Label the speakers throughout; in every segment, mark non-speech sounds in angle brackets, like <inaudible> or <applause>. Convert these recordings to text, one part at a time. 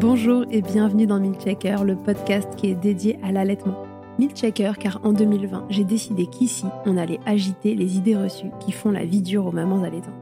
Speaker 1: Bonjour et bienvenue dans Milchecker, le podcast qui est dédié à l'allaitement. Milchecker car en 2020, j'ai décidé qu'ici, on allait agiter les idées reçues qui font la vie dure aux mamans allaitantes.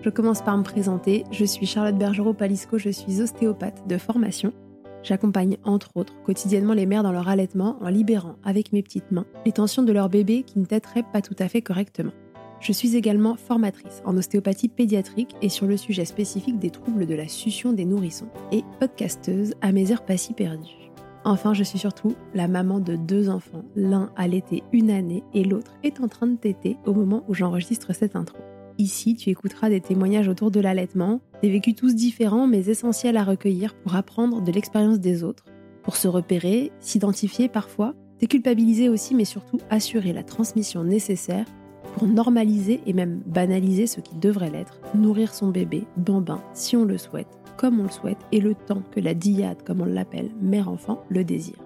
Speaker 1: Je commence par me présenter, je suis Charlotte Bergerot-Palisco, je suis ostéopathe de formation. J'accompagne entre autres quotidiennement les mères dans leur allaitement en libérant avec mes petites mains les tensions de leur bébé qui ne têteraient pas tout à fait correctement. Je suis également formatrice en ostéopathie pédiatrique et sur le sujet spécifique des troubles de la succion des nourrissons et podcasteuse à mes heures pas si perdues. Enfin, je suis surtout la maman de deux enfants, l'un a l'été une année et l'autre est en train de téter au moment où j'enregistre cette intro. Ici, tu écouteras des témoignages autour de l'allaitement, des vécus tous différents mais essentiels à recueillir pour apprendre de l'expérience des autres, pour se repérer, s'identifier parfois, déculpabiliser aussi mais surtout assurer la transmission nécessaire pour normaliser et même banaliser ce qui devrait l'être, nourrir son bébé, bambin, si on le souhaite, comme on le souhaite, et le temps que la diade, comme on l'appelle, mère-enfant, le désire.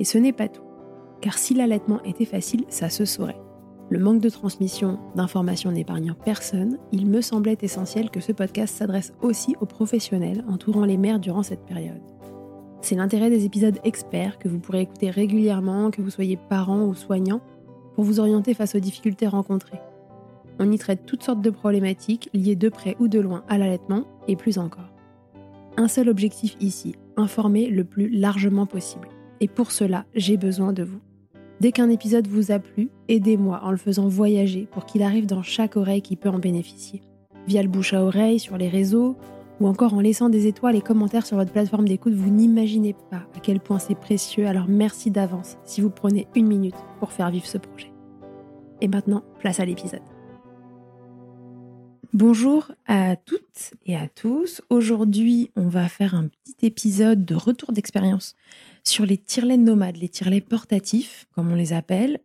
Speaker 1: Et ce n'est pas tout. Car si l'allaitement était facile, ça se saurait. Le manque de transmission d'informations n'épargnant personne, il me semblait essentiel que ce podcast s'adresse aussi aux professionnels entourant les mères durant cette période. C'est l'intérêt des épisodes experts que vous pourrez écouter régulièrement, que vous soyez parent ou soignant, pour vous orienter face aux difficultés rencontrées. On y traite toutes sortes de problématiques liées de près ou de loin à l'allaitement et plus encore. Un seul objectif ici, informer le plus largement possible. Et pour cela, j'ai besoin de vous. Dès qu'un épisode vous a plu, aidez-moi en le faisant voyager pour qu'il arrive dans chaque oreille qui peut en bénéficier. Via le bouche à oreille, sur les réseaux, ou encore en laissant des étoiles et commentaires sur votre plateforme d'écoute, vous n'imaginez pas à quel point c'est précieux. Alors merci d'avance si vous prenez une minute pour faire vivre ce projet. Et maintenant, place à l'épisode. Bonjour à toutes et à tous. Aujourd'hui, on va faire un petit épisode de retour d'expérience sur les tirelets nomades, les tirelets portatifs, comme on les appelle.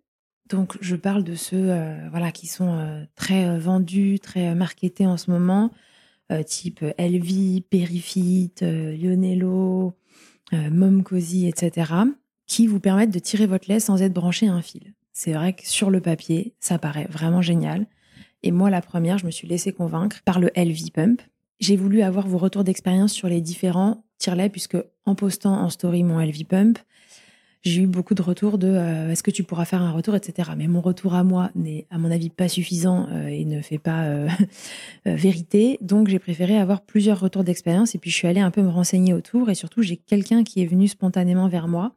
Speaker 1: Donc, je parle de ceux euh, voilà, qui sont euh, très euh, vendus, très marketés en ce moment, type Elvi, Perifit, Lionello, Momcozy, etc., qui vous permettent de tirer votre lait sans être branché à un fil. C'est vrai que sur le papier, ça paraît vraiment génial. Et moi, la première, je me suis laissée convaincre par le LV Pump. J'ai voulu avoir vos retours d'expérience sur les différents tire puisque en postant en story mon LV Pump, j'ai eu beaucoup de retours de euh, est-ce que tu pourras faire un retour, etc. Mais mon retour à moi n'est, à mon avis, pas suffisant euh, et ne fait pas <laughs> euh, vérité. Donc, j'ai préféré avoir plusieurs retours d'expérience et puis je suis allée un peu me renseigner autour et surtout, j'ai quelqu'un qui est venu spontanément vers moi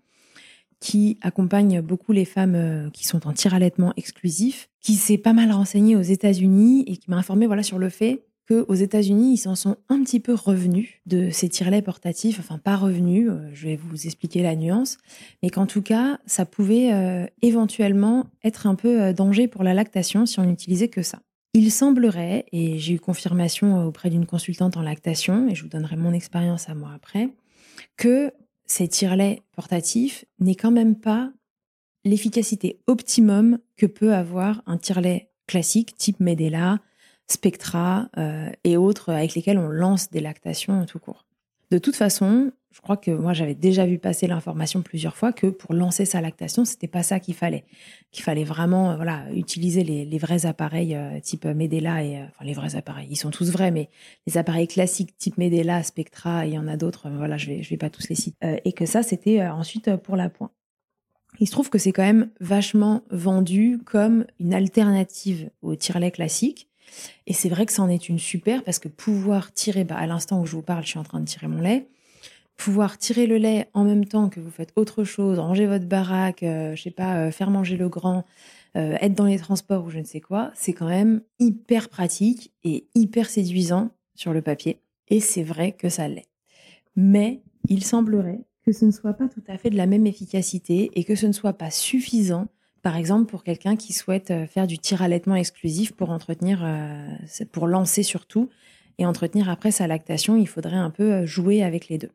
Speaker 1: qui accompagne beaucoup les femmes euh, qui sont en tir-allaitement exclusif, qui s'est pas mal renseigné aux États-Unis et qui m'a informé voilà sur le fait qu'aux États-Unis, ils s'en sont un petit peu revenus de ces tirelets portatifs, enfin pas revenus, euh, je vais vous expliquer la nuance, mais qu'en tout cas, ça pouvait euh, éventuellement être un peu danger pour la lactation si on n'utilisait que ça. Il semblerait, et j'ai eu confirmation auprès d'une consultante en lactation, et je vous donnerai mon expérience à moi après, que ces tire-laits portatifs n'est quand même pas l'efficacité optimum que peut avoir un tire-lait classique type Medela, Spectra euh, et autres avec lesquels on lance des lactations tout court. De toute façon, je crois que moi j'avais déjà vu passer l'information plusieurs fois que pour lancer sa lactation, c'était pas ça qu'il fallait. Qu'il fallait vraiment euh, voilà utiliser les, vrais appareils euh, type Medela et enfin les vrais appareils, ils sont tous vrais, mais les appareils classiques type Medela, Spectra, il y en a d'autres. voilà, je vais je vais pas tous les citer. et que ça c'était ensuite pour la pointe. Il se trouve que c'est quand même vachement vendu comme une alternative au tire-lait classique. Et c'est vrai que ça en est une super parce que pouvoir tirer, bah, à l'instant où je vous parle, je suis en train de tirer mon lait pouvoir tirer le lait en même temps que vous faites autre chose, ranger votre baraque, euh, je sais pas, euh, faire manger le grand, euh, être dans les transports ou je ne sais quoi, c'est quand même hyper pratique et hyper séduisant sur le papier. Et c'est vrai que ça l'est. Mais il semblerait que ce ne soit pas tout à fait de la même efficacité et que ce ne soit pas suffisant, par exemple, pour quelqu'un qui souhaite faire du tir allaitement exclusif pour entretenir, pour lancer surtout, et entretenir après sa lactation, il faudrait un peu jouer avec les deux.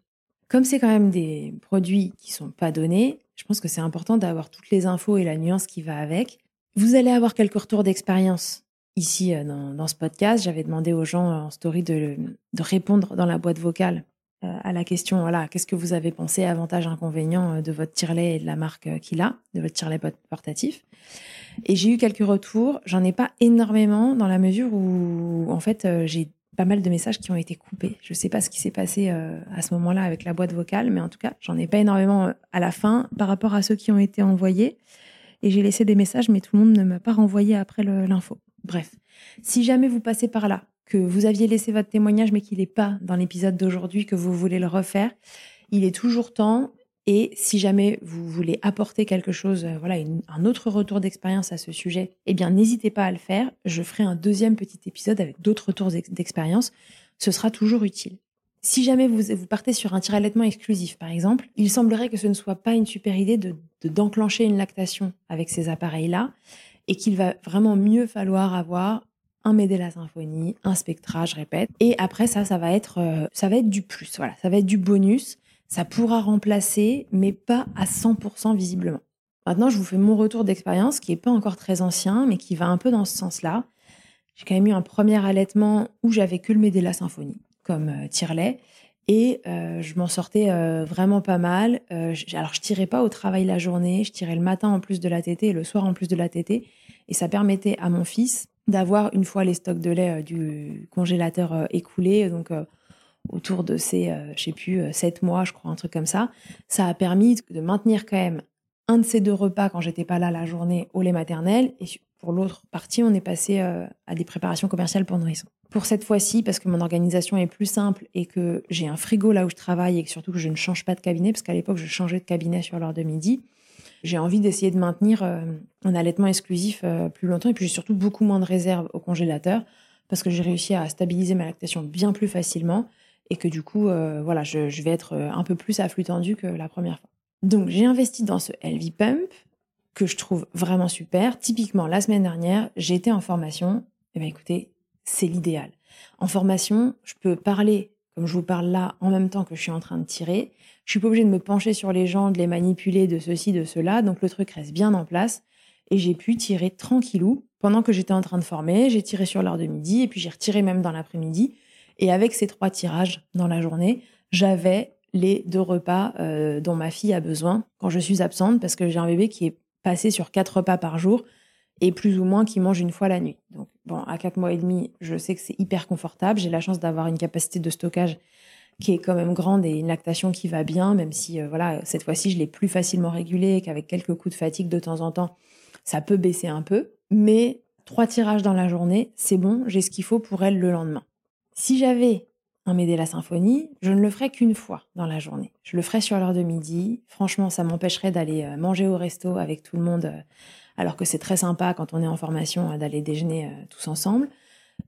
Speaker 1: Comme c'est quand même des produits qui sont pas donnés, je pense que c'est important d'avoir toutes les infos et la nuance qui va avec. Vous allez avoir quelques retours d'expérience ici euh, dans, ce podcast. J'avais demandé aux gens en story de, répondre dans la boîte vocale euh, à la question voilà, qu'est-ce que vous avez pensé, avantages, inconvénients euh, de votre tirelet et de la marque qu'il a, de votre tirelet portatif. Et j'ai eu quelques retours. J'en ai pas énormément dans la mesure où, en fait, j'ai pas mal de messages qui ont été coupés. Je sais pas ce qui s'est passé euh, à ce moment-là avec la boîte vocale, mais en tout cas, j'en ai pas énormément euh, à la fin par rapport à ceux qui ont été envoyés. Et j'ai laissé des messages, mais tout le monde ne m'a pas renvoyé après l'info. Bref, si jamais vous passez par là, que vous aviez laissé votre témoignage, mais qu'il n'est pas dans l'épisode d'aujourd'hui, que vous voulez le refaire, il est toujours temps et si jamais vous voulez apporter quelque chose, euh, voilà, un autre retour d'expérience à ce sujet, eh bien, n'hésitez pas à le faire. Je ferai un deuxième petit épisode avec d'autres retours d'expérience. Ce sera toujours utile. Si jamais vous, vous partez sur un tir allaitement exclusif, par exemple, il semblerait que ce ne soit pas une super idée de d'enclencher une lactation avec ces appareils-là et qu'il va vraiment mieux falloir avoir un Medela Symphonie, un Spectra, je répète. Et après ça, ça va être, euh, ça va être du plus. Voilà, ça va être du bonus ça pourra remplacer, mais pas à 100% visiblement. Maintenant, je vous fais mon retour d'expérience qui n'est pas encore très ancien, mais qui va un peu dans ce sens-là. J'ai quand même eu un premier allaitement où j'avais que le Medela Symphonie comme euh, tire-lait. Et euh, je m'en sortais euh, vraiment pas mal. alors, je tirais pas au travail la journée, je tirais le matin en plus de la tétée et le soir en plus de la tétée. Et ça permettait à mon fils d'avoir, une fois les stocks de lait du congélateur écoulés, donc autour de ces, euh, je sais plus, euh, sept mois, je crois, un truc comme ça. Ça a permis de maintenir quand même un de ces deux repas quand j'étais pas là la journée au lait maternel. Et pour l'autre partie, on est passé euh, à des préparations commerciales pour nourrissons. Pour cette fois-ci, parce que mon organisation est plus simple et que j'ai un frigo là où je travaille et que surtout que je ne change pas de cabinet, parce qu'à l'époque, je changeais de cabinet sur l'heure de midi, j'ai envie d'essayer de maintenir un allaitement exclusif plus longtemps. Et puis j'ai surtout beaucoup moins de réserves au congélateur parce que j'ai réussi à stabiliser ma lactation bien plus facilement et que du coup, euh, voilà, je, vais être euh, un peu plus à flux tendu que la première fois. Donc, j'ai investi dans ce LV Pump que je trouve vraiment super. Typiquement, la semaine dernière, été en formation. Eh bien, écoutez, c'est l'idéal. En formation, je peux parler je vous parle là en même temps que je suis en train de tirer. Je suis pas obligée de me pencher sur les gens, de les manipuler, de ceci, de cela. Donc, le truc reste bien en place. Et j'ai pu tirer tranquillou pendant que j'étais en train de former. J'ai tiré sur l'heure de midi et puis j'ai retiré même dans l'après-midi. Et avec ces trois tirages dans la journée, j'avais les deux repas euh, dont ma fille a besoin quand je suis absente parce que j'ai un bébé qui est passé sur quatre repas par jour et plus ou moins qui mange une fois la nuit. Donc à quatre mois et demi, je sais que c'est hyper confortable. J'ai la chance d'avoir une capacité de stockage qui est quand même grande et une lactation qui va bien, même si euh, voilà cette fois-ci je l'ai plus facilement régulée et qu'avec quelques coups de fatigue de temps en temps, ça peut baisser un peu. Mais trois tirages dans la journée, c'est bon, j'ai ce qu'il faut pour elle le lendemain. Si j'avais un Médé la symphonie, je ne le ferais qu'une fois dans la journée. Je le ferais sur l'heure de midi. Franchement, ça m'empêcherait d'aller euh, manger au resto avec tout le monde, euh, alors que c'est très sympa quand on est en formation euh, d'aller déjeuner tous ensemble.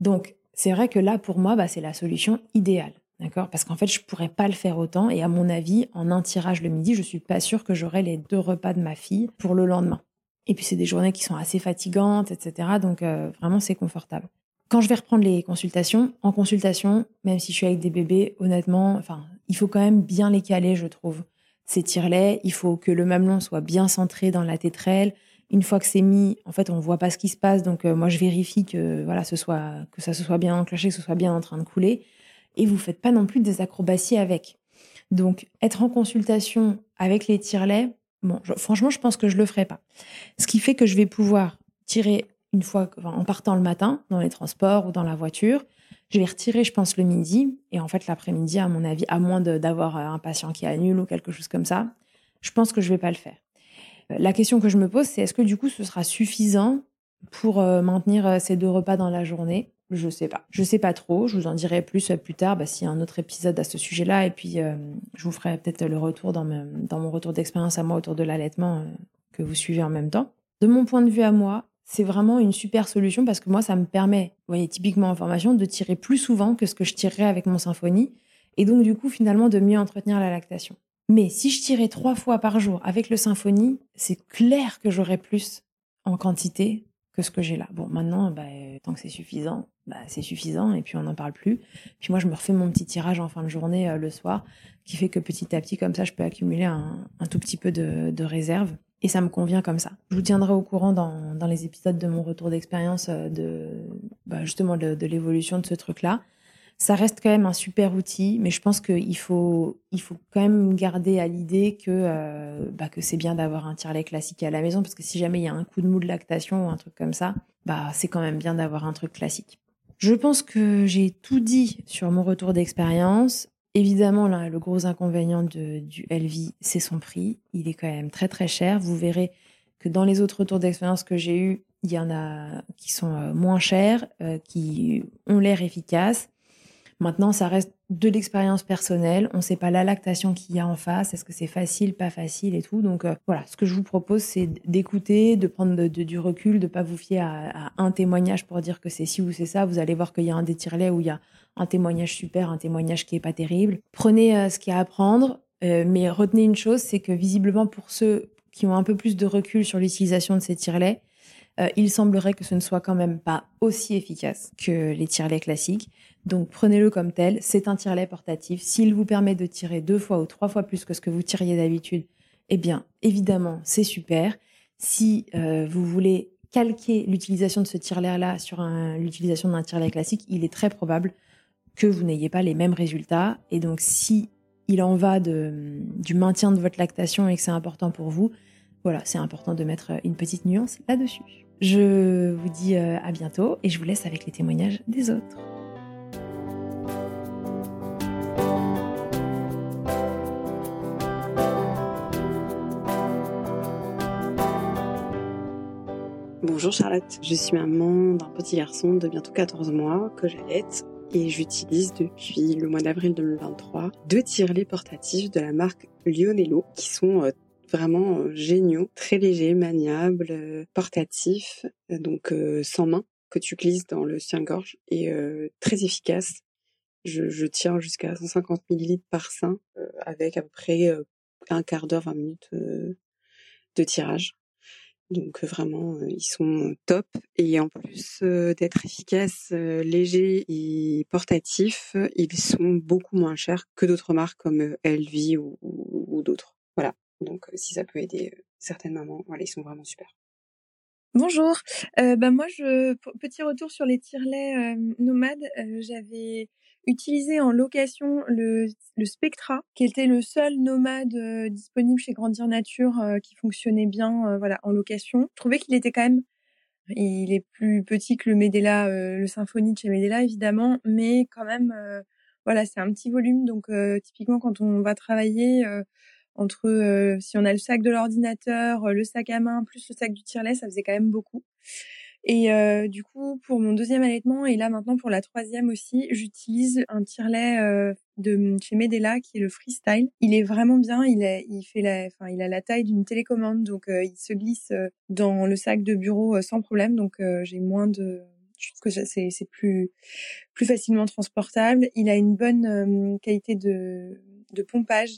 Speaker 1: Donc, c'est vrai que là, pour moi, bah, c'est la solution idéale. D'accord? Parce qu'en fait, je pourrais pas le faire autant. Et à mon avis, en un tirage le midi, je suis pas sûre que j'aurai les deux repas de ma fille pour le lendemain. Et puis, c'est des journées qui sont assez fatigantes, etc. Donc, vraiment, c'est confortable. Quand je vais reprendre les consultations, en consultation, même si je suis avec des bébés, honnêtement, enfin, il faut quand même bien les caler, je trouve. Ces tirelets, il faut que le mamelon soit bien centré dans la tétrelle. Une fois que c'est mis, en fait, on voit pas ce qui se passe, donc euh, moi je vérifie que voilà, que ça se soit bien enclenché, que ce soit bien en train de couler. Et vous faites pas non plus des acrobaties avec. Donc, être en consultation avec les tirelets, bon, franchement, je pense que je le ferai pas. Ce qui fait que je vais pouvoir tirer une fois, en partant le matin, dans les transports ou dans la voiture. Je vais retirer, je pense, le midi. Et en fait, l'après-midi, à mon avis, à moins d'avoir un patient qui annule ou quelque chose comme ça, je pense que je vais pas le faire. Euh, la question que je me pose, c'est est-ce que du coup, ce sera suffisant pour euh, maintenir euh, ces deux repas dans la journée? Je sais pas. Je sais pas trop. Je vous en dirai plus plus tard bah, s'il y a un autre épisode à ce sujet-là. Et puis, je vous ferai peut-être le retour dans, mon retour d'expérience à moi autour de l'allaitement que vous suivez en même temps. De mon point de vue à moi, c'est vraiment une super solution parce que moi, ça me permet, vous voyez, typiquement en formation, de tirer plus souvent que ce que je tirerais avec mon symphonie. Et donc, du coup, finalement, de mieux entretenir la lactation. Mais si je tirais trois fois par jour avec le symphonie, c'est clair que j'aurais plus en quantité que ce que j'ai là. Bon, maintenant, bah, tant que c'est suffisant, bah, c'est suffisant et puis on n'en parle plus. Puis moi, je me refais mon petit tirage en fin de journée euh, le soir, qui fait que petit à petit, comme ça, je peux accumuler un, tout petit peu de, réserve. Et ça me convient comme ça. Je vous tiendrai au courant dans, les épisodes de mon retour d'expérience euh, de bah, justement de l'évolution de ce truc-là. Ça reste quand même un super outil, mais je pense qu'il faut, il faut quand même garder à l'idée que, euh, bah, que c'est bien d'avoir un tire-lait classique à la maison, parce que si jamais il y a un coup de mou de lactation ou un truc comme ça, bah, c'est quand même bien d'avoir un truc classique. Je pense que j'ai tout dit sur mon retour d'expérience. Évidemment, le gros inconvénient de, du LV, c'est son prix. Il est quand même très très cher. Vous verrez que dans les autres retours d'expérience que j'ai eus, il y en a qui sont euh, moins chers, euh, qui ont l'air efficaces. Maintenant, ça reste de l'expérience personnelle. On ne sait pas la lactation qu'il y a en face. Est-ce que c'est facile, pas facile et tout. Donc euh, voilà, ce que je vous propose, c'est d'écouter, de prendre du recul, de pas vous fier à, un témoignage pour dire que c'est ci ou c'est ça. Vous allez voir qu'il y a un des où il y a un témoignage super, un témoignage qui est pas terrible. Prenez euh, ce qu'il y a à prendre, euh, mais retenez une chose, c'est que visiblement pour ceux qui ont un peu plus de recul sur l'utilisation de ces tirelets, il semblerait que ce ne soit quand même pas aussi efficace que les tirelets classiques. Donc prenez-le comme tel, c'est un tire-lait portatif. S'il vous permet de tirer deux fois ou trois fois plus que ce que vous tiriez d'habitude, eh bien évidemment c'est super. Si euh, vous voulez calquer l'utilisation de ce tire-lait-là sur l'utilisation d'un tire-lait classique, il est très probable que vous n'ayez pas les mêmes résultats. Et donc si il en va du maintien de votre lactation et que c'est important pour vous, voilà, c'est important de mettre une petite nuance là-dessus. Je vous dis euh, à bientôt et je vous laisse avec les témoignages des autres.
Speaker 2: Bonjour Charlotte, je suis maman d'un petit garçon de bientôt 14 mois que j'allaite et j'utilise depuis le mois d'avril 2023 deux tirelets portatifs de la marque Lionello qui sont euh, vraiment euh, géniaux, très légers, maniables, euh, portatifs, donc sans main que tu glisses dans le soutien-gorge et très efficace. Je, je tire jusqu'à 150 ml par sein avec à peu près un quart d'heure, 20 minutes de tirage. Donc vraiment, ils sont top. Et en plus d'être efficaces, légers et portatifs, ils sont beaucoup moins chers que d'autres marques comme LV ou, d'autres. Voilà. Donc si ça peut aider certaines mamans, voilà, ils sont vraiment super.
Speaker 3: Bonjour. Euh, bah moi, je petit retour sur les tirelets nomades. J'avais utilisé en location le, le Spectra, qui était le seul nomade euh, disponible chez Grandir Nature euh, qui fonctionnait bien euh, voilà, en location. Je trouvais qu'il était quand même il est plus petit que le Medela, le Symphony de chez Medela évidemment, mais quand même, voilà, c'est un petit volume. Donc typiquement quand on va travailler entre si on a le sac de l'ordinateur, le sac à main plus le sac du tirelet, ça faisait quand même beaucoup. Et euh, du coup, pour mon deuxième allaitement et là maintenant pour la troisième aussi, j'utilise un tire-lait euh, de chez Medela qui est le Freestyle. Il est vraiment bien. Il, est, il fait la, enfin, il a la taille d'une télécommande, donc euh, il se glisse dans le sac de bureau sans problème. Donc j'ai moins de, je trouve que c'est c'est plus plus facilement transportable. Il a une bonne qualité de de pompage.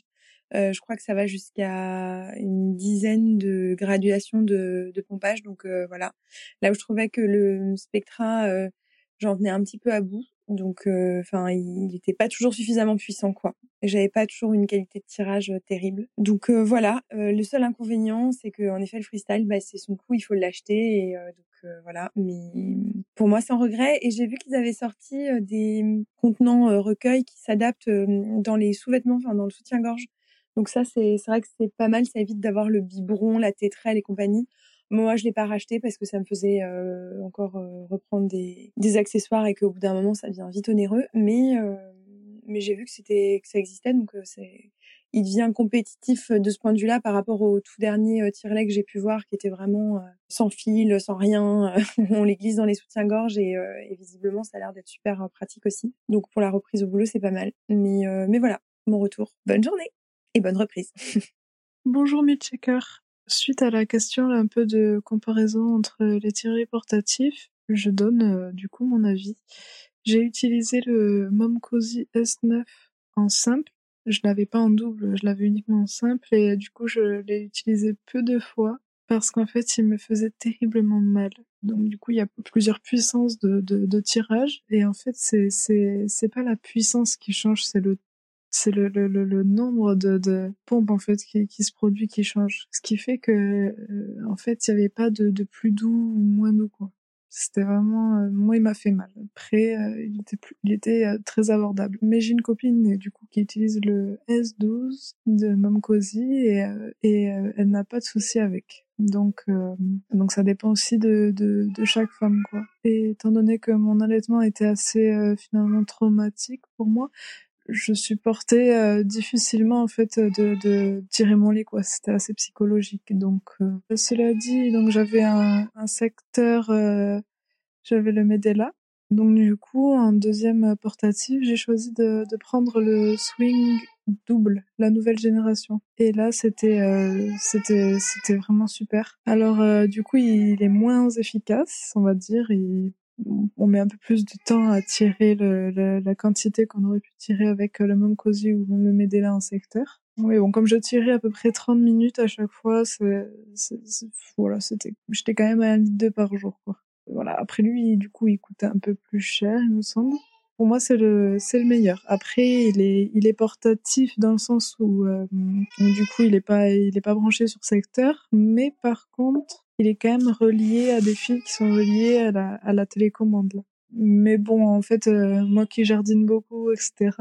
Speaker 3: Euh, je crois que ça va jusqu'à une dizaine de graduations de, pompage. Donc euh, voilà, là où je trouvais que le Spectra, euh, j'en venais un petit peu à bout. Donc, enfin, il n'était pas toujours suffisamment puissant, quoi. J'avais pas toujours une qualité de tirage terrible. Donc voilà, le seul inconvénient, c'est que en effet, le freestyle, bah, c'est son coup, il faut l'acheter. Et donc voilà. Mais pour moi, sans regret. Et j'ai vu qu'ils avaient sorti des contenants recueils qui s'adaptent dans les sous-vêtements, enfin dans le soutien-gorge. Donc ça, c'est vrai que c'est pas mal. Ça évite d'avoir le biberon, la tétrelle et compagnie. Moi, je l'ai pas racheté parce que ça me faisait euh, encore euh, reprendre des, des accessoires et qu'au bout d'un moment, ça devient vite onéreux. Mais euh, mais j'ai vu que c'était que ça existait, donc c'est il devient compétitif de ce point de vue-là par rapport au tout dernier tirelet que j'ai pu voir, qui était vraiment sans fil, sans rien. <laughs> on les glisse dans les soutiens-gorge et, et, visiblement, ça a l'air d'être super pratique aussi. Donc pour la reprise au boulot, c'est pas mal. Mais mais voilà, mon retour. Bonne journée et bonne reprise. <laughs>
Speaker 4: Bonjour Checker. Suite à la question un peu de comparaison entre les tirés portatifs, je donne euh, du coup mon avis. J'ai utilisé le Momcozy S9 en simple. Je l'avais pas en double, je l'avais uniquement en simple et du coup je l'ai utilisé peu de fois parce qu'en fait il me faisait terriblement mal. Donc du coup il y a plusieurs puissances de, tirage et en fait c'est c'est pas la puissance qui change, c'est le c'est le, le, nombre de, pompes en fait qui, se produit qui change. Ce qui fait que euh, en fait il y avait pas de, de plus doux ou moins doux quoi. C'était vraiment euh, moi il m'a fait mal. Après euh, il était plus, il était très abordable. Mais j'ai une copine du coup qui utilise le S12 de Momcozy et et elle n'a pas de souci avec. Donc donc ça dépend aussi de, de de chaque femme quoi. Et étant donné que mon allaitement était assez finalement traumatique pour moi, je supportais euh, difficilement en fait de, de tirer mon lait quoi. C'était assez psychologique donc euh, cela dit donc j'avais un, un secteur euh, j'avais le Medela. Donc du coup en deuxième portatif j'ai choisi de, de prendre le swing double la nouvelle génération. Et là c'était c'était c'était vraiment super. Alors du coup il est moins efficace on va dire. Il on met un peu plus de temps à tirer le, la quantité qu'on aurait pu tirer avec euh, le même cosy ou le Medela en secteur. Oui, bon, comme je tirais à peu près 30 minutes à chaque fois, voilà, c'était, j'étais quand même à un litre par jour, quoi. Voilà. Après lui, du coup, il coûtait un peu plus cher, il me semble. Pour moi, c'est le, c'est le meilleur. Après, il est, il est portatif dans le sens où, euh, du coup, il est pas, il est pas branché sur secteur, mais par contre, il est quand même relié à des fils qui sont reliés à la, télécommande. Mais bon, en fait, euh, moi qui jardine beaucoup, etc.,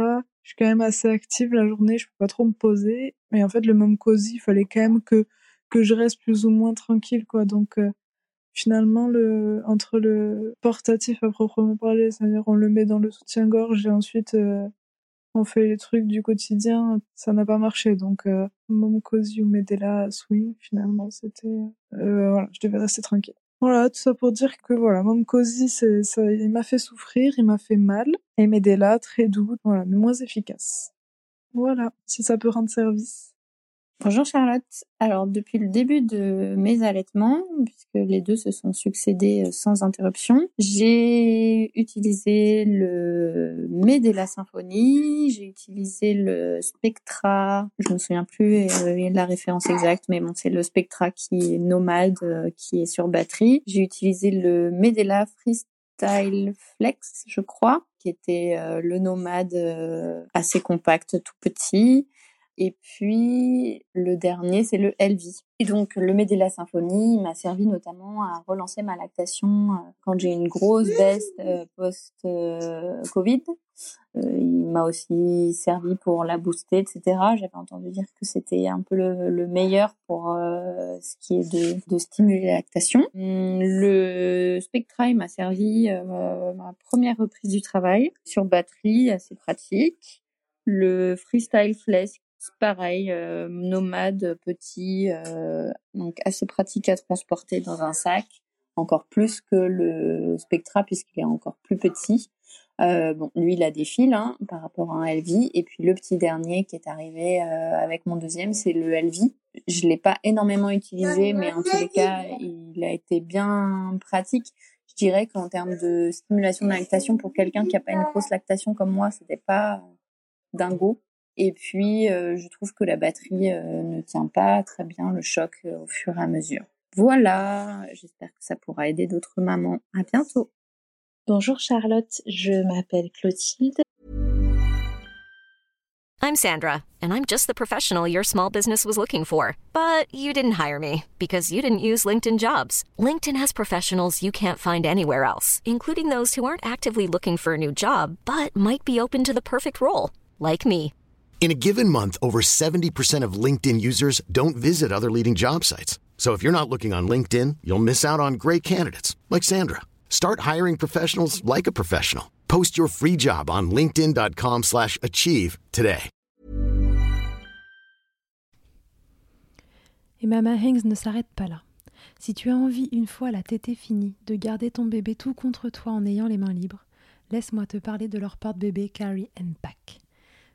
Speaker 4: je suis quand même assez active la journée, je peux pas trop me poser. Mais en fait, le même cosy, il fallait quand même que que je reste plus ou moins tranquille, quoi. Donc euh, finalement, le entre le portatif à proprement parler, c'est-à-dire on le met dans le soutien-gorge et ensuite euh, on fait les trucs du quotidien, ça n'a pas marché. Donc, euh, Momcozy ou Medela Swing, finalement, c'était, euh, voilà, je devais rester tranquille. Voilà, tout ça pour dire que voilà, Momcozy, c'est, ça, il m'a fait souffrir, il m'a fait mal, et Medela, très doux, voilà, mais moins efficace. Voilà, si ça peut rendre service.
Speaker 5: Bonjour Charlotte. Alors depuis le début de mes allaitements, puisque les deux se sont succédés euh, sans interruption, j'ai utilisé le Medela Symphonie, j'ai utilisé le Spectra, je me souviens plus euh, la référence exacte, mais bon c'est le Spectra qui est nomade, euh, qui est sur batterie. J'ai utilisé le Medela Freestyle Flex, je crois, qui était le nomade assez compact, tout petit. Et puis le dernier, c'est le Elvi. Et donc le Medela Symphonie m'a servi notamment à relancer ma lactation euh, quand j'ai une grosse baisse euh, post-Covid. Euh, il m'a aussi servi pour la booster, etc. J'avais entendu dire que c'était un peu le, meilleur pour ce qui est de, de, stimuler la lactation. Hum, le Spectra m'a servi ma première reprise du travail sur batterie, assez pratique. Le Freestyle Flex pareil, euh, nomade, petit, euh, donc assez pratique à transporter dans un sac, encore plus que le Spectra puisqu'il est encore plus petit. Euh, bon, lui, il a des fils hein, par rapport à un LV. Et puis le petit dernier qui est arrivé avec mon deuxième, c'est le LV. Je l'ai pas énormément utilisé, mais en tous les cas, il a été bien pratique. Je dirais qu'en termes de stimulation de lactation, pour quelqu'un qui a pas une grosse lactation comme moi, c'était pas dingo. Et puis, euh, je trouve que la batterie euh, ne tient pas très bien le choc euh, au fur et à mesure. Voilà, j'espère que ça pourra aider d'autres mamans. À bientôt.
Speaker 6: Bonjour Charlotte, je m'appelle Clotilde.
Speaker 7: I'm Sandra, and I'm just the professional your small business was looking for. But you didn't hire me because you didn't use LinkedIn jobs. LinkedIn has professionals you can't find anywhere else, including those who aren't actively looking for a new job but might be open to the perfect role, like me.
Speaker 8: In a given month, over 70% of LinkedIn users don't visit other leading job sites. So if you're not looking on LinkedIn, you'll miss out on great candidates like Sandra. Start hiring professionals like a professional. Post your free job on linkedin.com/achieve today.
Speaker 1: Et Mama Hanks ne s'arrête pas là. Si tu as envie, une fois la tétée finie, de garder ton bébé tout contre toi en ayant les mains libres, laisse-moi te parler de leur porte-bébé Carry and Pack.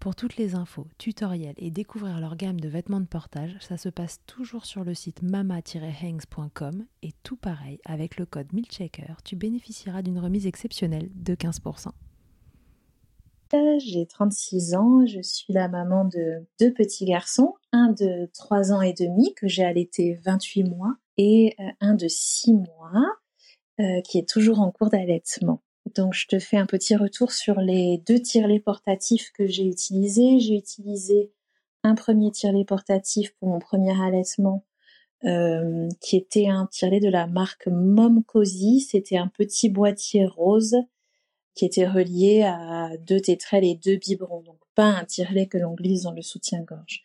Speaker 1: Pour toutes les infos, tutoriels et découvrir leur gamme de vêtements de portage, ça se passe toujours sur le site mama-hangs.com et tout pareil, avec le code MILCHECKER, tu bénéficieras d'une remise exceptionnelle de 15%.
Speaker 6: J'ai 36 ans, je suis la maman de deux petits garçons, un de 3 ans et demi que j'ai allaité 28 mois et euh, un de 6 mois euh, qui est toujours en cours d'allaitement. Donc je te fais un petit retour sur les deux tirelets portatifs que j'ai utilisés. J'ai utilisé un premier tirelet portatif pour mon premier allaitement euh, qui était un tirelet de la marque Mom Cozy. C'était un petit boîtier rose qui était relié à deux tétrelles et deux biberons, donc pas un tirelet que l'on glisse dans le soutien-gorge.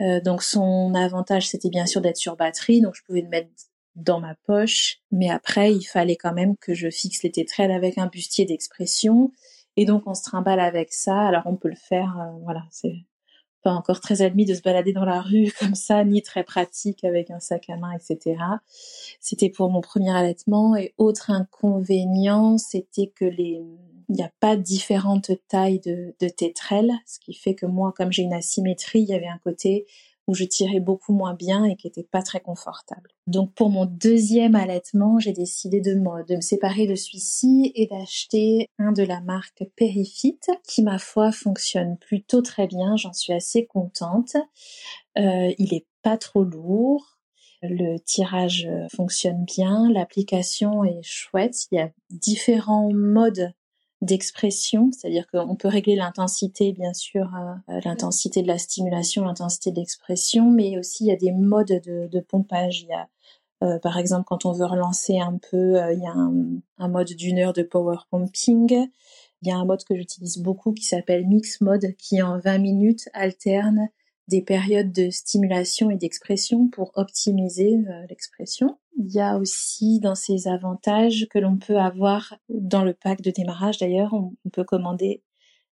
Speaker 6: Euh, donc son avantage, c'était bien sûr d'être sur batterie, donc je pouvais le mettre dans ma poche, mais après, il fallait quand même que je fixe les tétrelles avec un bustier d'expression, et donc on se trimballe avec ça. Alors on peut le faire, euh, voilà, c'est pas encore très admis de se balader dans la rue <laughs> comme ça, ni très pratique avec un sac à main, etc. C'était pour mon premier allaitement. Et autre inconvénient, c'était que les, il n'y a pas différentes tailles de, de tétrelles, ce qui fait que moi, comme j'ai une asymétrie, il y avait un côté où je tirais beaucoup moins bien et qui était pas très confortable. Donc pour mon deuxième allaitement, j'ai décidé de me, séparer de celui-ci et d'acheter un de la marque Perifit qui ma foi fonctionne plutôt très bien, j'en suis assez contente. Euh, il est pas trop lourd, le tirage fonctionne bien, l'application est chouette, il y a différents modes d'expression, c'est-à-dire qu'on peut régler l'intensité, bien sûr, euh, l'intensité de la stimulation, l'intensité d'expression, mais aussi il y a des modes de, pompage. Il y a, euh, par exemple, quand on veut relancer un peu, euh, il y a un, un mode d'une heure de power pumping. Il y a un mode que j'utilise beaucoup qui s'appelle Mix Mode, qui en 20 minutes alterne des périodes de stimulation et d'expression pour optimiser euh, l'expression. Il y a aussi dans ces avantages que l'on peut avoir dans le pack de démarrage d'ailleurs, on, peut commander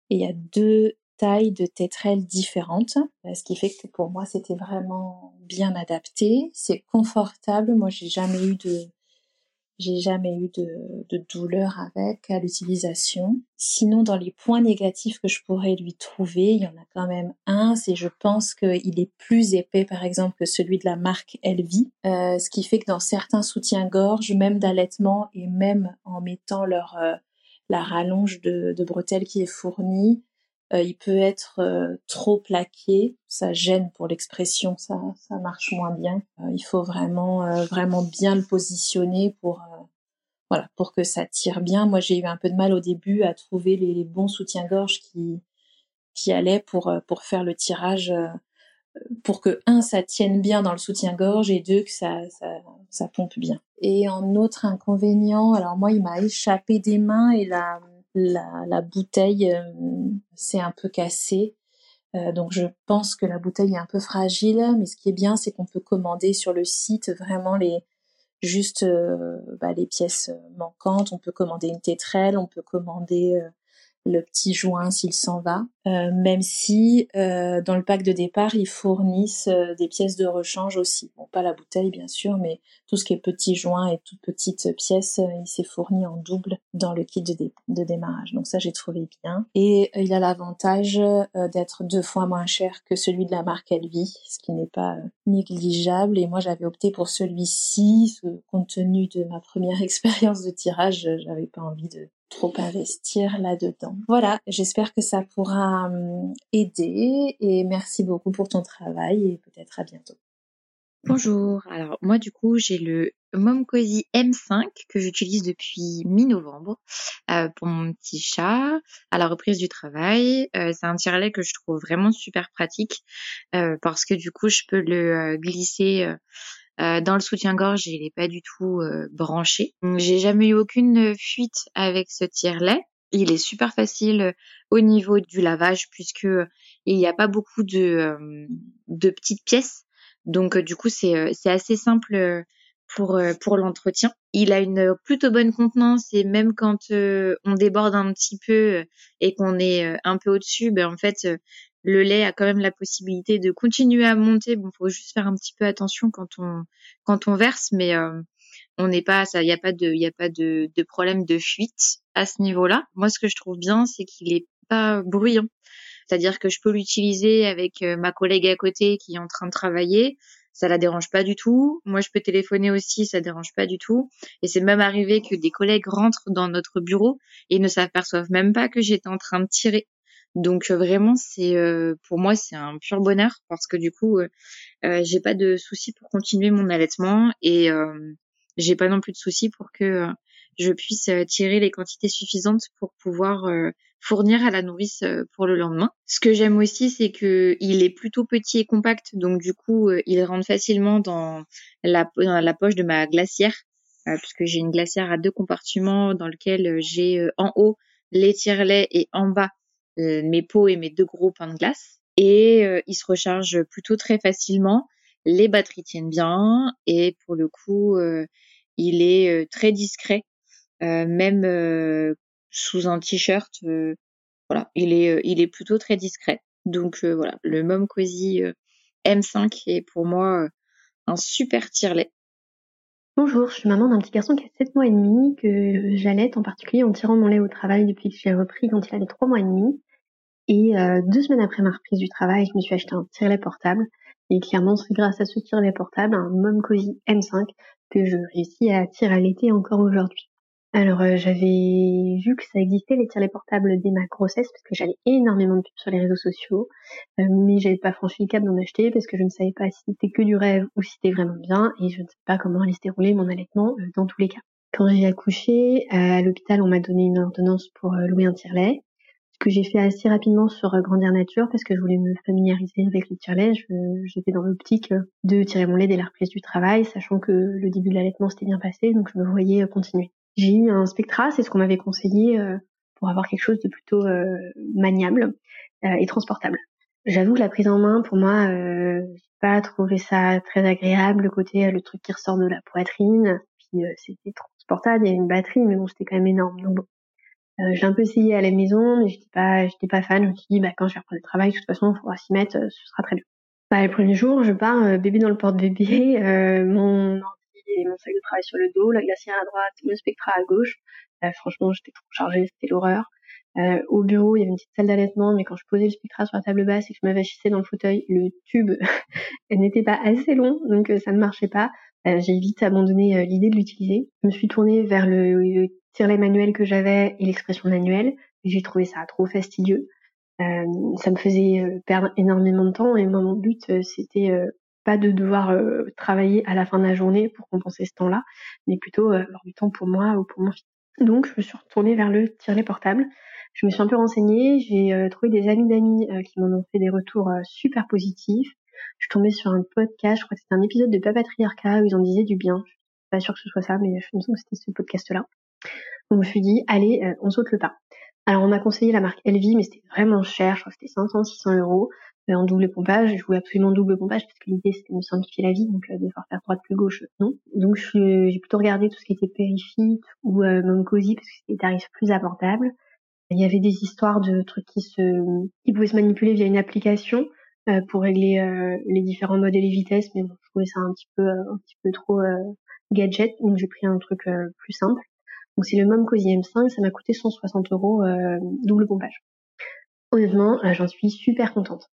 Speaker 6: et il y a deux tailles de tétrelles différentes, ce qui fait que pour moi c'était vraiment bien adapté, c'est confortable. Moi j'ai jamais eu de j'ai jamais eu de, de douleur avec à l'utilisation. Sinon, dans les points négatifs que je pourrais lui trouver, il y en a quand même un, c'est je pense qu'il est plus épais, par exemple, que celui de la marque Elvi, euh, ce qui fait que dans certains soutiens-gorge, même d'allaitement et même en mettant leur euh, la rallonge de, de bretelles qui est fournie, il peut être euh, trop plaqué, ça gêne pour l'expression, ça, ça marche moins bien. Euh, il faut vraiment, vraiment bien le positionner pour, voilà, pour que ça tire bien. Moi, j'ai eu un peu de mal au début à trouver les, bons soutiens-gorge qui, qui allaient pour, pour faire le tirage, pour que un, ça tienne bien dans le soutien-gorge et deux, que ça, ça, ça pompe bien. Et en autre inconvénient, alors moi, il m'a échappé des mains et la la, bouteille euh, s'est un peu cassée. donc je pense que la bouteille est un peu fragile, mais ce qui est bien, c'est qu'on peut commander sur le site vraiment les juste bah, les pièces manquantes. On peut commander une tétrelle, on peut commander le petit joint s'il s'en va, euh, même si euh, dans le pack de départ ils fournissent euh, des pièces de rechange aussi. Bon, pas la bouteille bien sûr, mais tout ce qui est petit joint et toute petite pièce, il s'est fourni en double dans le kit de, démarrage. Donc ça j'ai trouvé bien. Et il a l'avantage d'être deux fois moins cher que celui de la marque Elvi, ce qui n'est pas négligeable. Et moi j'avais opté pour celui-ci, compte tenu de ma première <laughs> expérience de tirage, j'avais pas envie de trop investir là-dedans. Voilà, j'espère que ça pourra hum, aider et merci beaucoup pour ton travail et peut-être à bientôt.
Speaker 9: Bonjour, alors moi du coup j'ai le Momcozy M5 que j'utilise depuis mi-novembre euh, pour mon petit chat à la reprise du travail. Euh, c'est un tire-lait que je trouve vraiment super pratique euh, parce que du coup je peux le glisser euh, dans le soutien-gorge, il n'est pas du tout euh, branché. J'ai jamais eu aucune fuite avec ce tire-lait. Il est super facile euh, au niveau du lavage puisque il n'y a pas beaucoup de, de petites pièces. Donc du coup, c'est assez simple pour pour l'entretien. Il a une plutôt bonne contenance et même quand on déborde un petit peu et qu'on est un peu au-dessus, ben en fait le lait a quand même la possibilité de continuer à monter. Bon, faut juste faire un petit peu attention quand on quand on verse, mais euh, on n'est pas ça. Il n'y a pas de il a pas de, de problème de fuite à ce niveau-là. Moi, ce que je trouve bien, c'est qu'il est pas bruyant. C'est-à-dire que je peux l'utiliser avec euh, ma collègue à côté qui est en train de travailler. Ça la dérange pas du tout. Moi, je peux téléphoner aussi, ça dérange pas du tout. Et c'est même arrivé que des collègues rentrent dans notre bureau et ne s'aperçoivent même pas que j'étais en train de tirer. Donc euh, vraiment, c'est euh, pour moi c'est un pur bonheur parce que du coup, euh, j'ai pas de soucis pour continuer mon allaitement et j'ai pas non plus de soucis pour que je puisse tirer les quantités suffisantes pour pouvoir fournir à la nourrice pour le lendemain. Ce que j'aime aussi, c'est que il est plutôt petit et compact, donc du coup, il rentre facilement dans la, poche de ma glacière, puisque j'ai une glacière à deux compartiments dans lequel j'ai en haut les tire-laits et en bas mes pots et mes deux gros pains de glace. Et euh, il se recharge plutôt très facilement. Les batteries tiennent bien et pour le coup, euh, il est très discret, même sous un t-shirt. voilà, il est, il est plutôt très discret. Donc voilà, le Mom Cozy M5 est pour moi un super tire-lait.
Speaker 10: Bonjour, je suis maman d'un petit garçon qui a 7 mois et demi, que j'allaite en particulier en tirant mon lait au travail depuis que j'ai repris quand il avait 3 mois et demi. Et euh, deux semaines après ma reprise du travail, je me suis acheté un tire-lait portable. Et clairement, c'est grâce à ce tire-lait portable, un Mom Cozy M5, que je réussis à tirer à l'été encore aujourd'hui. Alors euh, j'avais vu que ça existait les tirelets portables dès ma grossesse parce que j'avais énormément de pubs sur les réseaux sociaux, euh, mais j'avais pas franchi le cap d'en acheter parce que je ne savais pas si c'était que du rêve ou si c'était vraiment bien et je ne savais pas comment allait se dérouler mon allaitement euh, dans tous les cas. Quand j'ai accouché, à l'hôpital, on m'a donné une ordonnance pour louer un tirelet, ce que j'ai fait assez rapidement sur Grandir Nature parce que je voulais me familiariser avec le tirelet. J'étais dans l'optique de tirer mon lait dès la reprise du travail, sachant que le début de l'allaitement s'était bien passé, donc je me voyais continuer. J'ai eu un Spectra, c'est ce qu'on m'avait conseillé euh, pour avoir quelque chose de plutôt euh, maniable euh, et transportable. J'avoue que la prise en main, pour moi, euh, j'ai pas trouvé ça très agréable. Le côté, le truc qui ressort de la poitrine, puis c'était transportable, il y avait une batterie, mais bon, c'était quand même énorme. Donc bon, j'ai un peu essayé à la maison, mais j'étais pas, j'étais pas fan. Je me suis dit, bah quand je vais reprendre le travail, de toute façon, il faudra s'y mettre, ce sera très bien. Bah, le premier jour, je pars, bébé dans le porte-bébé, mon mon sac de travail sur le dos, la glacière à droite, le spectra à gauche. Euh, franchement, j'étais trop chargée, c'était l'horreur. Euh, au bureau, il y avait une petite salle d'allaitement, mais quand je posais le spectra sur la table basse et que je m'avachissais dans le fauteuil, le tube <laughs> n'était pas assez long, donc euh, ça ne marchait pas. j'ai vite abandonné l'idée de l'utiliser. Je me suis tournée vers le, le tirelet manuel que j'avais et l'expression manuelle. J'ai trouvé ça trop fastidieux. ça me faisait perdre énormément de temps et moi mon but c'était pas de devoir euh, travailler à la fin de la journée pour compenser ce temps-là, mais plutôt euh, avoir du temps pour moi ou pour mon fils. Donc je me suis retournée vers le tirelet portable. Je me suis un peu renseignée, j'ai euh, trouvé des amis d'amis qui m'en ont fait des retours super positifs. Je suis tombée sur un podcast, je crois que c'était un épisode de Papatriarcat où ils en disaient du bien. Je suis pas sûre que ce soit ça, mais je me sens que c'était ce podcast-là. Donc je me suis dit, allez, on saute le pas. Alors on m'a conseillé la marque Elvi, mais c'était vraiment cher, je crois que c'était 500, 600 euros en double pompage. Je voulais absolument double pompage parce que l'idée c'était de me simplifier la vie, donc euh, de devoir faire droite plus gauche, non. Donc j'ai plutôt regardé tout ce qui était Perifit ou euh, Momcozy parce que c'était des tarifs plus abordables. Il y avait des histoires de trucs qui se, qui pouvaient se manipuler via une application euh, pour régler euh, les différents modes et les vitesses, mais bon, je trouvais ça un petit peu, un petit peu trop gadget, donc j'ai pris un truc plus simple. Donc c'est le Momcozy M5, ça m'a coûté 160 euros double pompage. Honnêtement, j'en suis super contente.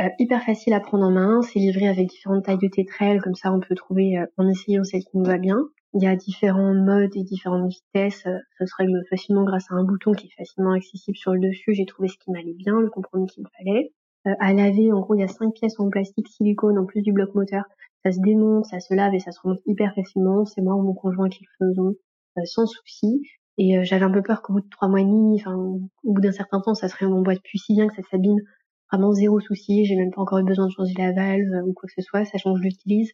Speaker 10: Euh, hyper facile à prendre en main, c'est livré avec différentes tailles de tétrelles, comme ça on peut trouver euh, en essayant celle qui nous va bien. Il y a différents modes et différentes vitesses, euh, ça se règle facilement grâce à un bouton qui est facilement accessible sur le dessus. J'ai trouvé ce qui m'allait bien, le compromis qu'il me fallait. à laver, en gros, il y a cinq pièces en plastique silicone en plus du bloc moteur. Ça se démonte, ça se lave et ça se remonte hyper facilement. C'est moi ou mon conjoint qui le faisons sans souci. Et j'avais un peu peur qu'au bout de trois mois et demi, enfin au bout d'un certain temps, ça serait en boîte plus si bien que ça s'abîme vraiment zéro souci. J'ai même pas encore eu besoin de changer la valve euh, ou quoi que ce soit, sachant que je l'utilise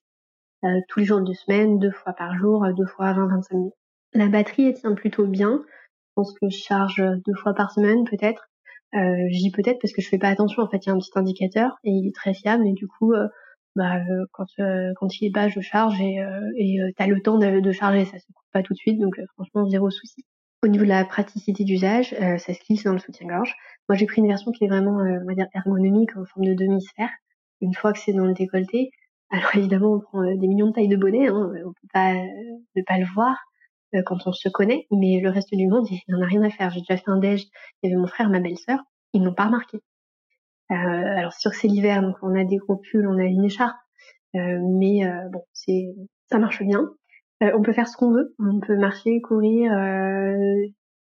Speaker 10: euh, tous les jours de semaine, deux fois par jour, euh, deux fois 20-25 minutes. La batterie elle tient plutôt bien. Je pense que je charge deux fois par semaine peut-être. Euh, J'y peut-être parce que je fais pas attention. En fait, il y a un petit indicateur et il est très fiable. Et du coup, bah, quand quand il est bas, je charge et et t'as le temps de, de, charger. Ça se coupe pas tout de suite, donc franchement zéro souci. Au niveau de la praticité d'usage, ça se glisse dans le soutien-gorge. Moi, j'ai pris une version qui est vraiment, euh, on va dire, ergonomique en forme de demi-sphère. Une fois que c'est dans le décolleté, <laughs> alors évidemment, on prend euh, des millions de tailles de bonnet, hein, on peut pas euh, ne pas le voir quand on se connaît, mais le reste du monde, il n'en a rien à faire. J'ai déjà fait un déj, il y avait mon frère, ma belle-sœur, ils n'ont pas remarqué. Euh, alors sûr que c'est l'hiver, donc on a des gros pulls, on a une écharpe, mais bon, c'est ça marche bien. On peut faire ce qu'on veut, on peut marcher, courir,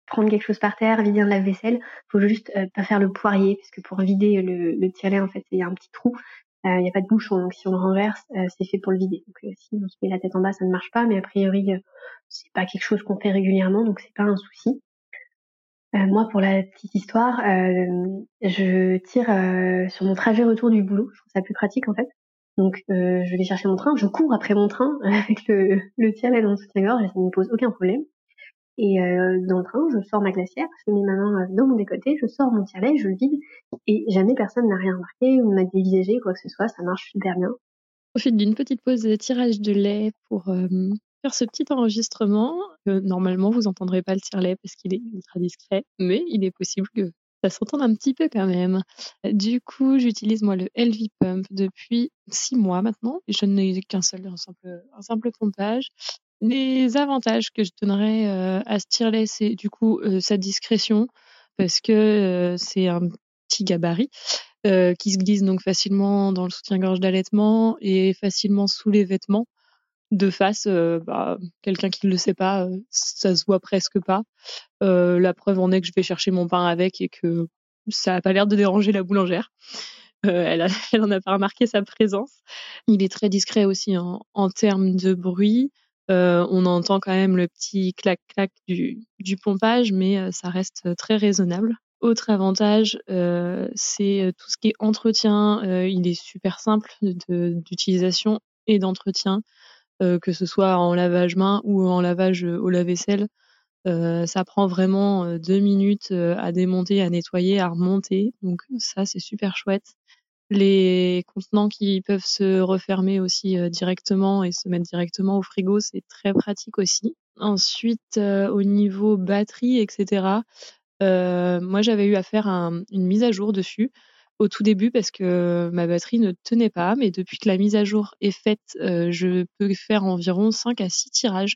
Speaker 10: prendre quelque chose par terre, vider un lave-vaisselle. Faut juste euh, pas faire le poirier, parce que pour vider le, le en fait, il y a un petit trou. Euh, il n'y a pas de bouchon, donc si on le renverse, euh, c'est fait pour le vider. Donc si on se met la tête en bas, ça ne marche pas, mais a priori, c'est pas quelque chose qu'on fait régulièrement, donc c'est pas un souci. moi, pour la petite histoire, je tire sur mon trajet retour du boulot. Je trouve ça plus pratique en fait. Donc, je vais chercher mon train, je cours après mon train <laughs> avec le, le dans le soutien-gorge et ça ne me pose aucun problème. Et euh, dans le train, je sors ma glacière, je mets ma main dans mon décolleté, je sors mon tirelet, je le vide, et jamais personne n'a rien remarqué ou m'a dévisagé, quoi que ce soit, ça marche super bien.
Speaker 11: Profite d'une petite pause de tirage de lait pour euh, faire ce petit enregistrement. Euh, normalement, vous entendrez pas le tire-lait parce qu'il est ultra discret, mais il est possible que ça s'entende un petit peu quand même. Du coup, j'utilise moi le LV Pump depuis six mois maintenant. Je n'ai qu'un seul, un simple, un simple pompage. Les avantages que je donnerais euh, à ce c'est du coup euh, sa discrétion, parce que euh, c'est un petit gabarit qui se glisse donc facilement dans le soutien-gorge d'allaitement et facilement sous les vêtements. De face, bah, quelqu'un qui ne le sait pas, ça se voit presque pas. la preuve en est que je vais chercher mon pain avec et que ça a pas l'air de déranger la boulangère. elle, a, <laughs> en a pas remarqué sa présence. Il est très discret aussi en, en termes de bruit. Euh, on entend quand même le petit clac-clac du, du, pompage, mais euh, ça reste très raisonnable. Autre avantage, euh, c'est tout ce qui est entretien. il est super simple d'utilisation et d'entretien, que ce soit en lavage main ou en lavage au lave-vaisselle. ça prend vraiment deux minutes à démonter, à nettoyer, à remonter. Donc ça, c'est super chouette les contenants qui peuvent se refermer aussi euh, directement et se mettre directement au frigo, c'est très pratique aussi. Ensuite, euh, au niveau batterie, etc., euh, moi j'avais eu à faire une mise à jour dessus au tout début parce que ma batterie ne tenait pas, mais depuis que la mise à jour est faite, je peux faire environ 5 à 6 tirages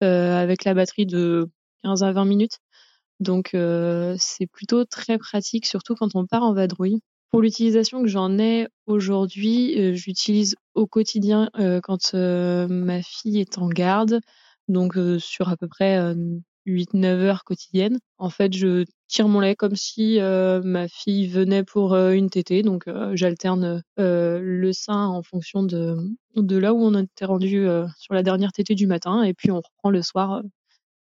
Speaker 11: avec la batterie de 15 à 20 minutes. Donc c'est plutôt très pratique, surtout quand on part en vadrouille. Pour l'utilisation que j'en ai aujourd'hui, euh, j'utilise au quotidien euh, quand euh, ma fille est en garde, donc sur à peu près 8-9 heures quotidiennes. En fait, je tire mon lait comme si ma fille venait pour une tétée, donc j'alterne le sein en fonction de, là où on était rendu sur la dernière tétée du matin, et puis on reprend le soir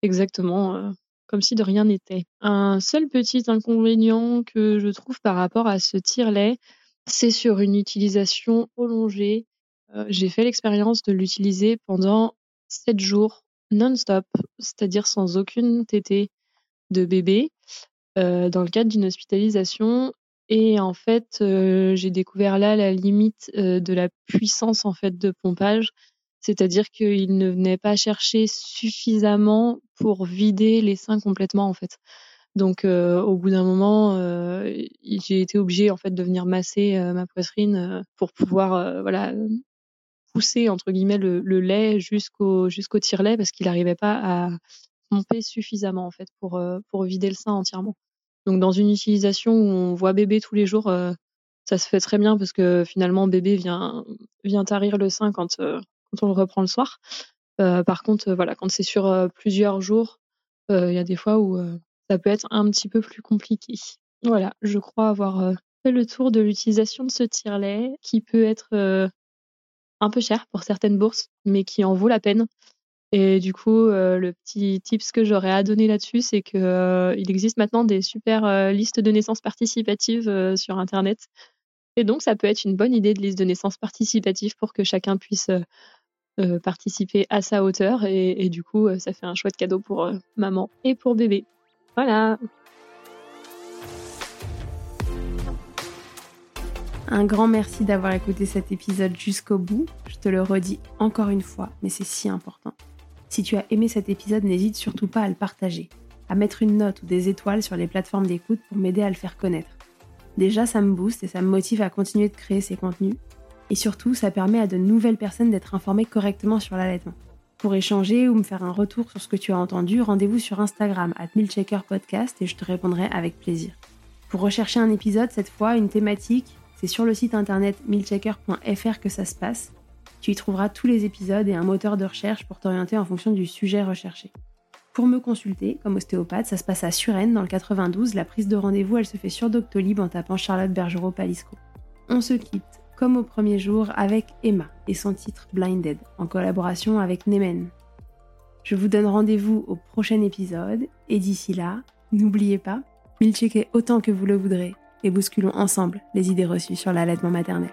Speaker 11: exactement comme si de rien n'était. Un seul petit inconvénient que je trouve par rapport à ce tire-lait, c'est sur une utilisation prolongée. Euh, j'ai fait l'expérience de l'utiliser pendant 7 jours non-stop, c'est-à-dire sans aucune tétée de bébé. Dans le cadre d'une hospitalisation. Et en fait, j'ai découvert là la limite de la puissance en fait de pompage, c'est-à-dire qu'il ne venait pas chercher suffisamment pour vider les seins complètement en fait. Donc au bout d'un moment, j'ai été obligée en fait de venir masser ma poitrine pour pouvoir voilà pousser entre guillemets le, lait jusqu'au jusqu'au tire-lait parce qu'il n'arrivait pas à pomper suffisamment en fait pour pour vider le sein entièrement. Donc dans une utilisation où on voit bébé tous les jours, ça se fait très bien parce que finalement bébé vient vient tarir le sein quand quand on le reprend le soir. par contre voilà quand c'est sur plusieurs jours, il y a des fois où ça peut être un petit peu plus compliqué. Voilà, je crois avoir fait le tour de l'utilisation de ce tire-lait qui peut être un peu cher pour certaines bourses, mais qui en vaut la peine. Et du coup, euh, le petit tips que j'aurais à donner là-dessus, c'est que euh, il existe maintenant des super euh, listes de naissances participatives sur Internet. Et donc, ça peut être une bonne idée de liste de naissances participative pour que chacun puisse participer à sa hauteur. Et, et du coup, ça fait un chouette cadeau pour maman et pour bébé. Voilà.
Speaker 12: Un grand merci d'avoir écouté cet épisode jusqu'au bout. Je te le redis encore une fois, mais c'est si important. Si tu as aimé cet épisode, n'hésite surtout pas à le partager, à mettre une note ou des étoiles sur les plateformes d'écoute pour m'aider à le faire connaître. Déjà, ça me booste et ça me motive à continuer de créer ces contenus. Et surtout, ça permet à de nouvelles personnes d'être informées correctement sur l'allaitement. Pour échanger ou me faire un retour sur ce que tu as entendu, rendez-vous sur Instagram at Podcast et je te répondrai avec plaisir. Pour rechercher un épisode, cette fois, une thématique, c'est sur le site internet milchecker.fr que ça se passe. Tu y trouveras tous les épisodes et un moteur de recherche pour t'orienter en fonction du sujet recherché. Pour me consulter, comme ostéopathe, ça se passe à Suresnes dans le 92. La prise de rendez-vous, elle se fait sur Doctolib en tapant Charlotte Bergerot Palisco. On se quitte, comme au premier jour, avec Emma et son titre Blinded, en collaboration avec Nemen. Je vous donne rendez-vous au prochain épisode, et d'ici là, n'oubliez pas, milchecker autant que vous le voudrez et bousculons ensemble les idées reçues sur l'allaitement maternel.